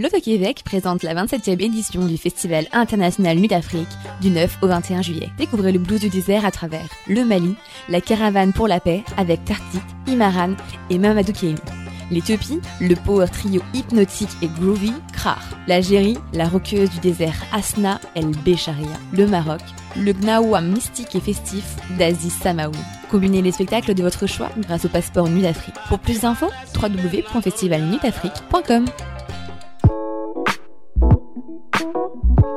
L'Auto-Québec présente la 27e édition du Festival international Nuit d'Afrique du 9 au 21 juillet. Découvrez le blues du désert à travers le Mali, la caravane pour la paix avec Tartik, Imaran et Mamadou Kémi. L'Éthiopie, le power trio hypnotique et groovy Krar. L'Algérie, la roqueuse du désert Asna El Becharia. Le Maroc, le Gnawa mystique et festif d'Aziz Samaoui. Combinez les spectacles de votre choix grâce au passeport Nuit d'Afrique. Pour plus d'infos, www.festivalnuitafrique.com.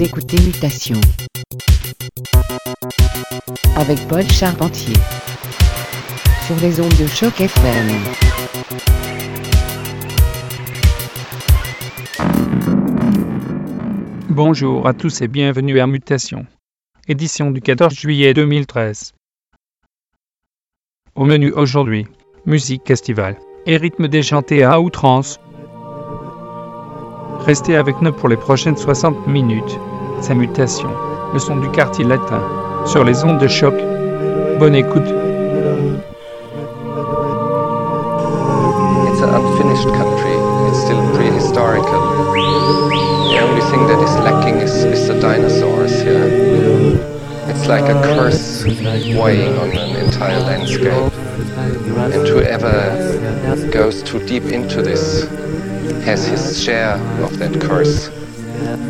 Écoutez Mutation avec Paul Charpentier sur les ondes de choc FM. Bonjour à tous et bienvenue à Mutation, édition du 14 juillet 2013. Au menu aujourd'hui, musique estivale et rythme déjanté à outrance. Restez avec nous pour les prochaines 60 minutes. C'est Mutation, le son du quartier latin, sur les ondes de choc. Bonne écoute. It's an unfinished country. It's still prehistorical. The only thing that is lacking is, is the dinosaurs here. It's like a curse weighing on an entire landscape. And whoever goes too deep into this has his share of that curse.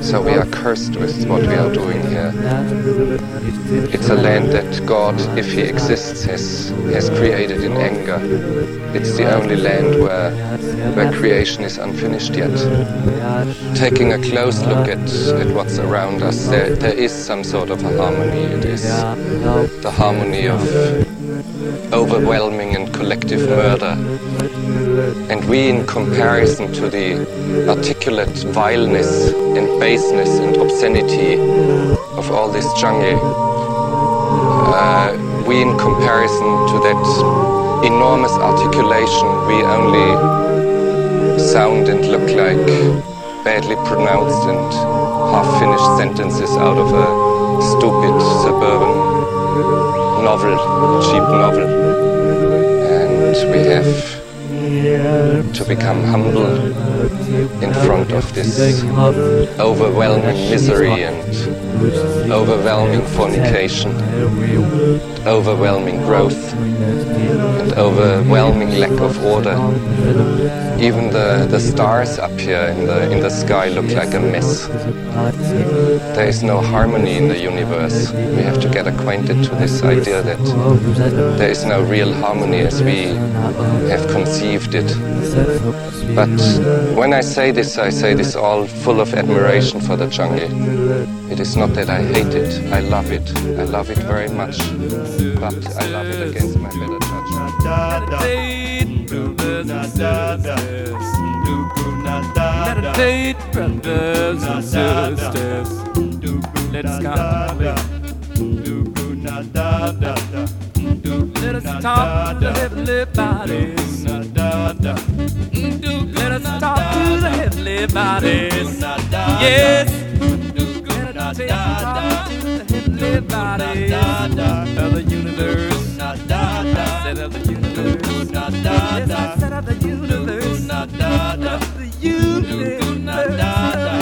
So we are cursed with what we are doing here. It's a land that God, if He exists, has, has created in anger. It's the only land where, where creation is unfinished yet. Taking a close look at, at what's around us, there, there is some sort of a harmony. It is the harmony of overwhelming and collective murder. And we, in comparison to the articulate vileness and baseness and obscenity of all this jungle, uh, we, in comparison to that enormous articulation, we only sound and look like badly pronounced and half-finished sentences out of a stupid suburban novel, cheap novel. And we have to become humble in front of this overwhelming misery and overwhelming fornication, overwhelming growth, and overwhelming lack of order. Even the, the stars up here in the, in the sky look like a mess. There is no harmony in the universe. We have to get acquainted to this idea that there is no real harmony as we have conceived it. But when I say this, I say this all full of admiration for the jungle. It is not that I hate it, I love it. I love it very much, but I love it against my better sisters. Let's contemplate. Let us talk to the heavenly bodies. Let us talk to the heavenly bodies. Yes da da everybody da da of the universe da da da set of the universe da da da set of the universe da da the universe da da da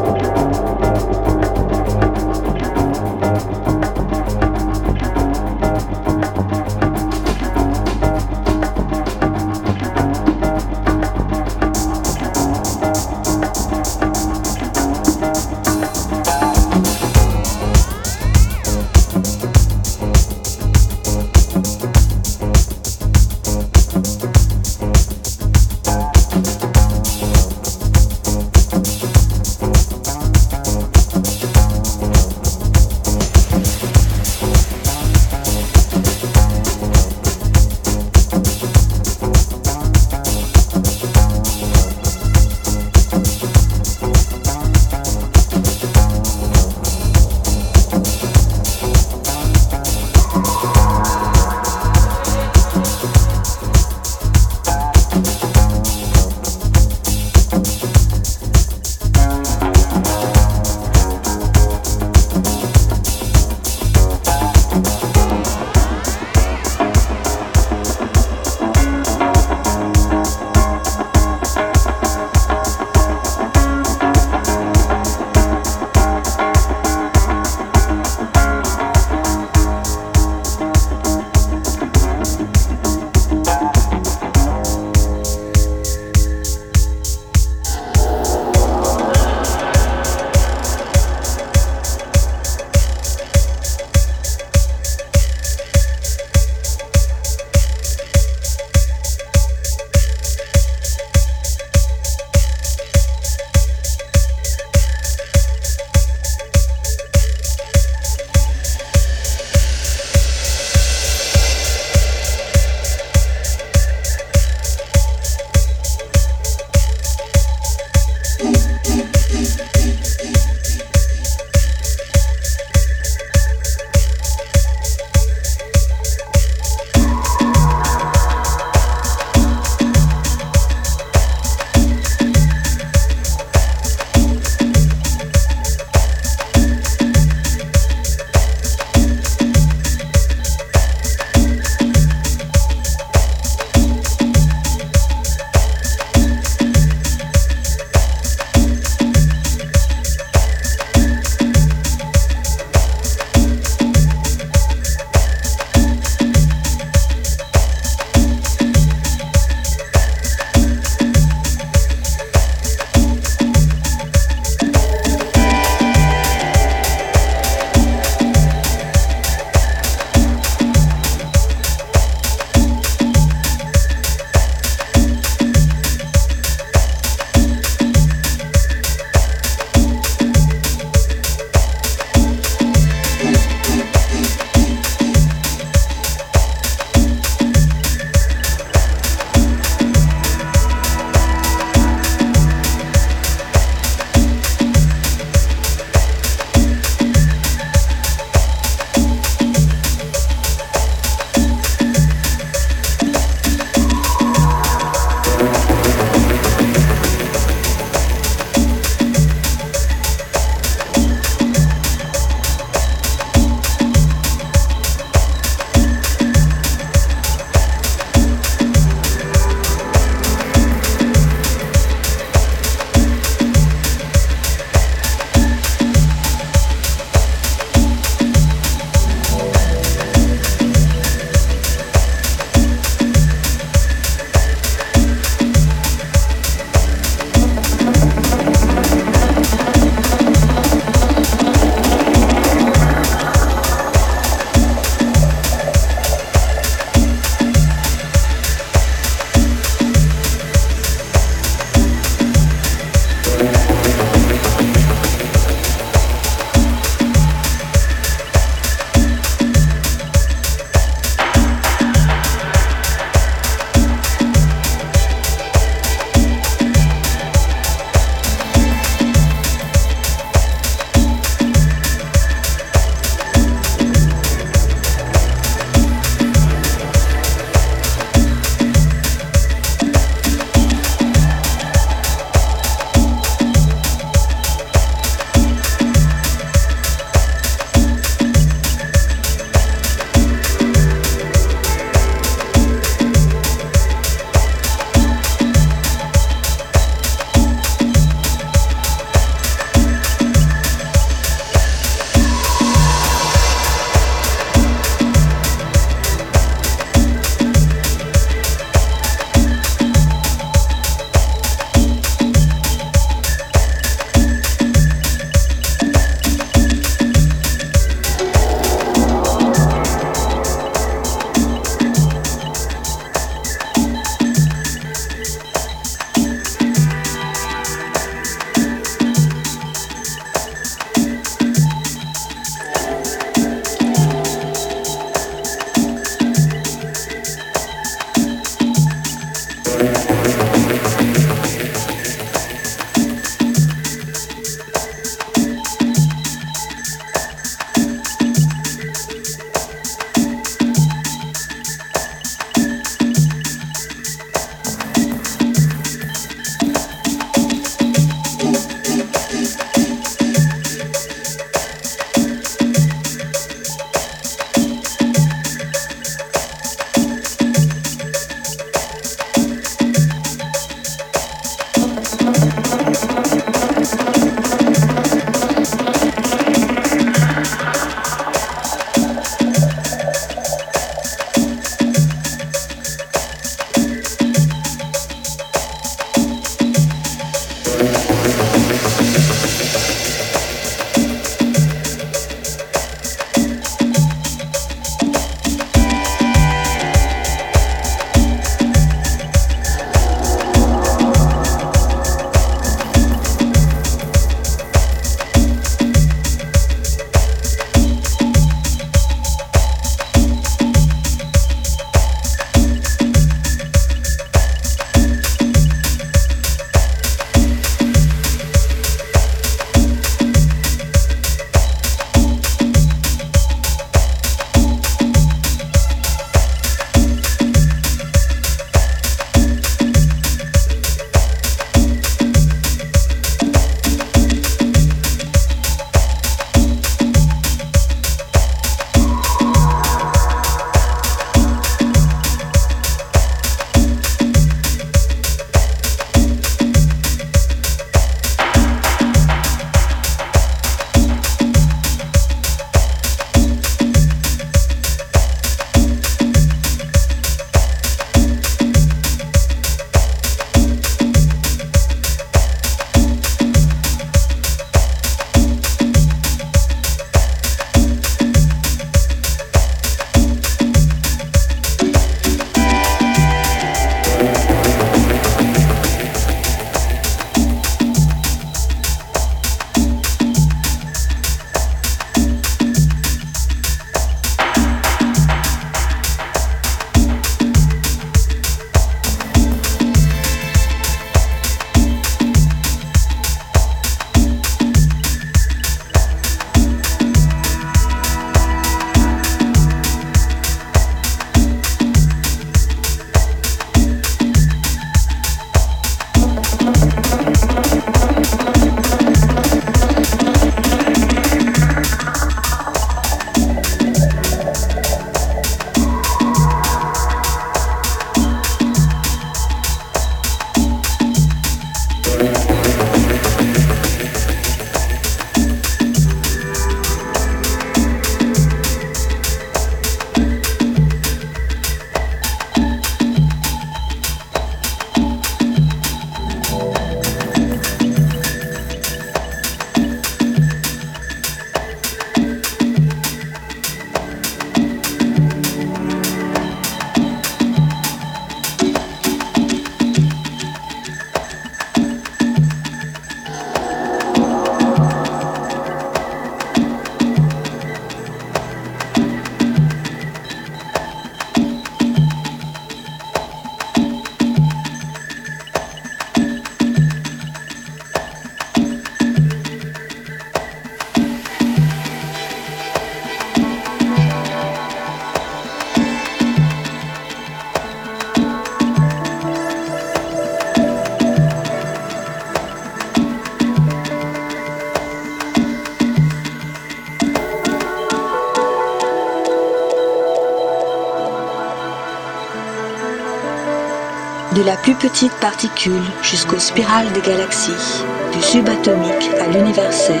la plus petite particule jusqu'aux spirales des galaxies, du subatomique à l'universel,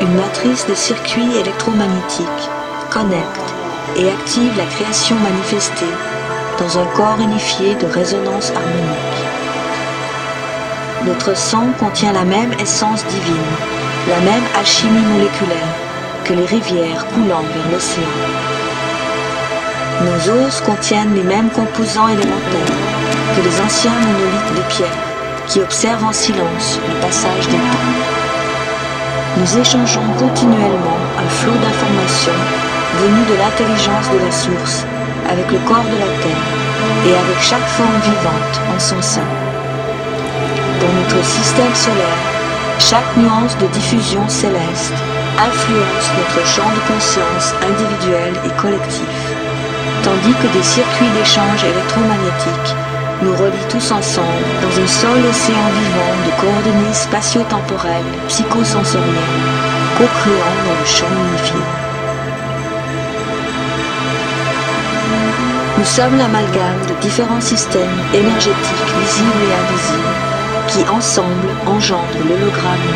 une matrice de circuits électromagnétiques connecte et active la création manifestée dans un corps unifié de résonance harmonique. Notre sang contient la même essence divine, la même alchimie moléculaire que les rivières coulant vers l'océan. Nos os contiennent les mêmes composants élémentaires que les anciens monolithes de pierre qui observent en silence le passage des temps. Nous échangeons continuellement un flot d'informations venues de l'intelligence de la source avec le corps de la Terre et avec chaque forme vivante en son sein. Dans notre système solaire, chaque nuance de diffusion céleste influence notre champ de conscience individuel et collectif, tandis que des circuits d'échange électromagnétiques nous relient tous ensemble dans un seul océan vivant de coordonnées spatio-temporelles, psychosensorielles, co-créant dans le champ unifié. Nous sommes l'amalgame de différents systèmes énergétiques visibles et invisibles qui ensemble engendrent l'hologramme.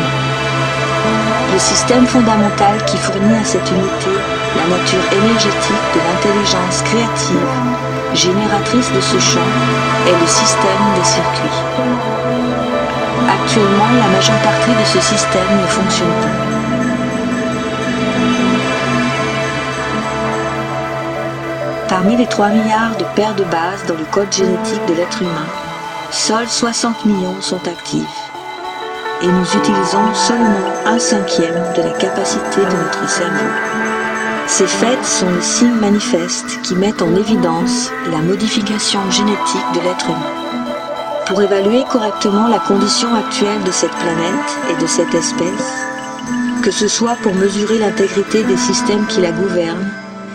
Le système fondamental qui fournit à cette unité la nature énergétique de l'intelligence créative, génératrice de ce champ, est le système des circuits. Actuellement, la majeure partie de ce système ne fonctionne pas. Parmi les 3 milliards de paires de bases dans le code génétique de l'être humain, seuls 60 millions sont actifs et nous utilisons seulement un cinquième de la capacité de notre cerveau. Ces faits sont les signes manifestes qui mettent en évidence la modification génétique de l'être humain. Pour évaluer correctement la condition actuelle de cette planète et de cette espèce, que ce soit pour mesurer l'intégrité des systèmes qui la gouvernent,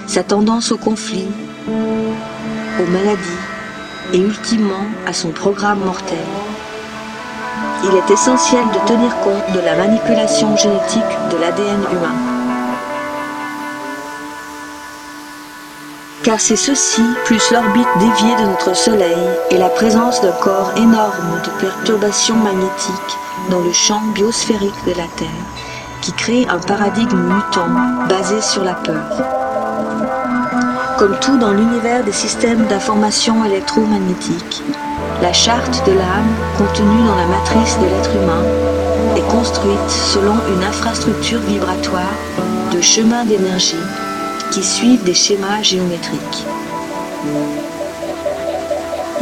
sa tendance au conflit, aux maladies et ultimement à son programme mortel, il est essentiel de tenir compte de la manipulation génétique de l'ADN humain. Car c'est ceci, plus l'orbite déviée de notre Soleil et la présence d'un corps énorme de perturbations magnétiques dans le champ biosphérique de la Terre, qui crée un paradigme mutant basé sur la peur. Comme tout dans l'univers des systèmes d'information électromagnétique, la charte de l'âme contenue dans la matrice de l'être humain est construite selon une infrastructure vibratoire de chemins d'énergie qui suivent des schémas géométriques.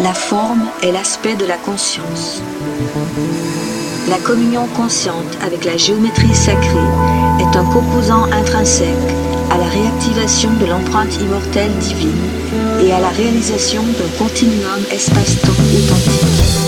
La forme est l'aspect de la conscience. La communion consciente avec la géométrie sacrée est un composant intrinsèque à la réactivation de l'empreinte immortelle divine et à la réalisation d'un continuum espace-temps authentique.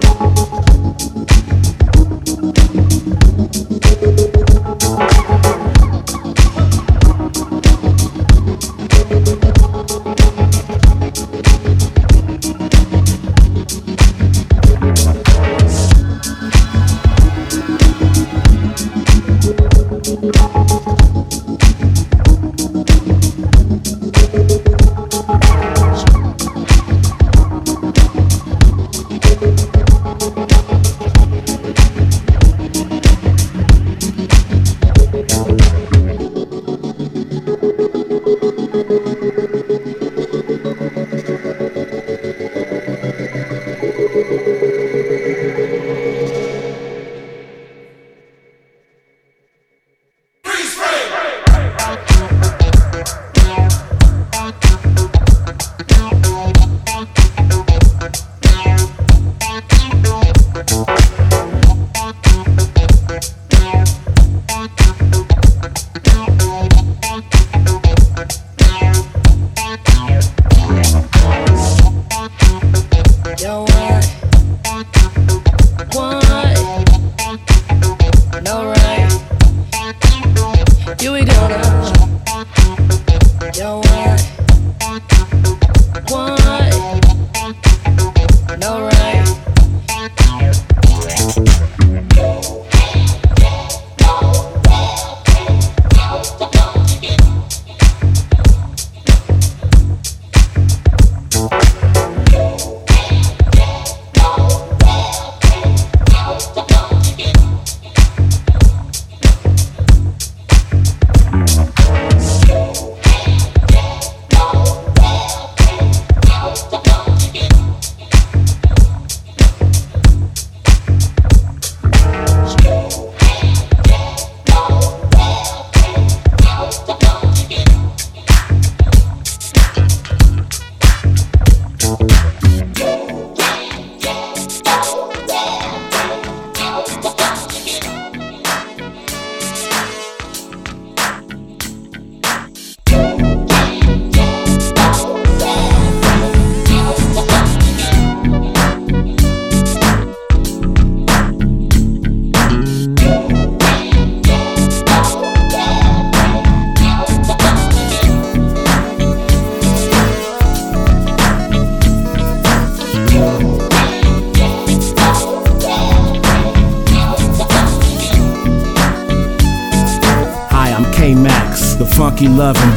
you.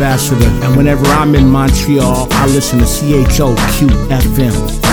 ambassador, and whenever I'm in Montreal, I listen to CHOQ FM.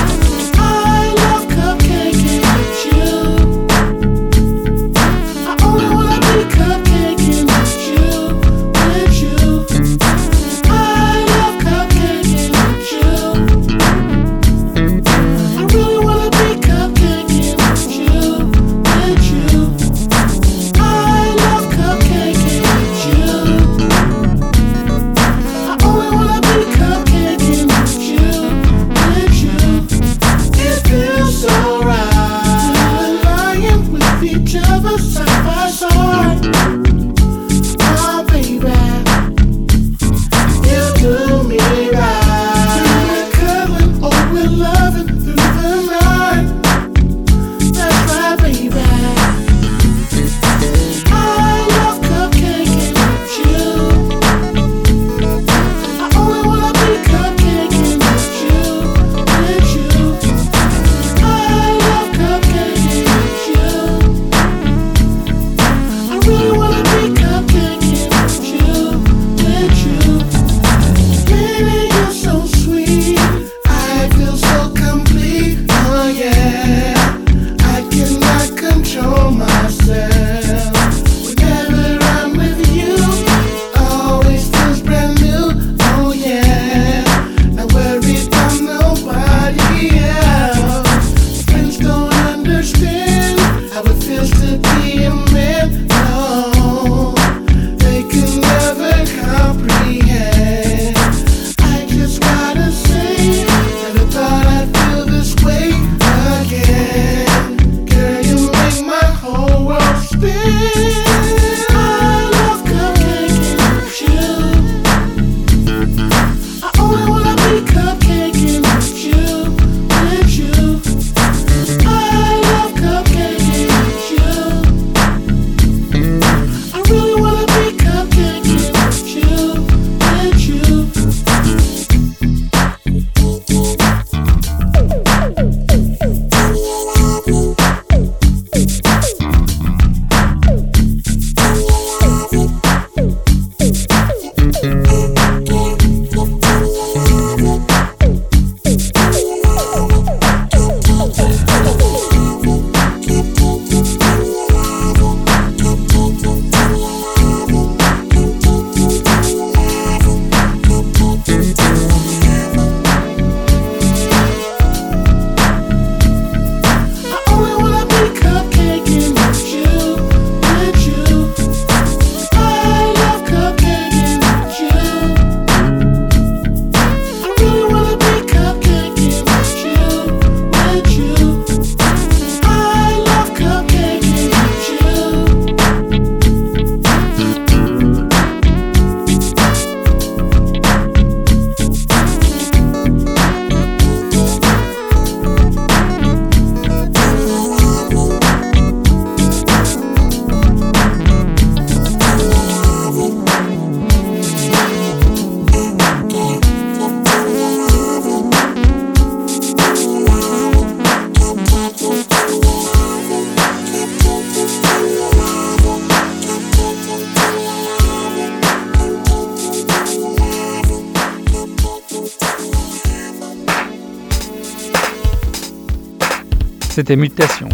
C'était Mutation.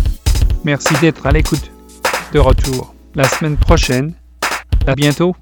Merci d'être à l'écoute. De retour la semaine prochaine. À bientôt.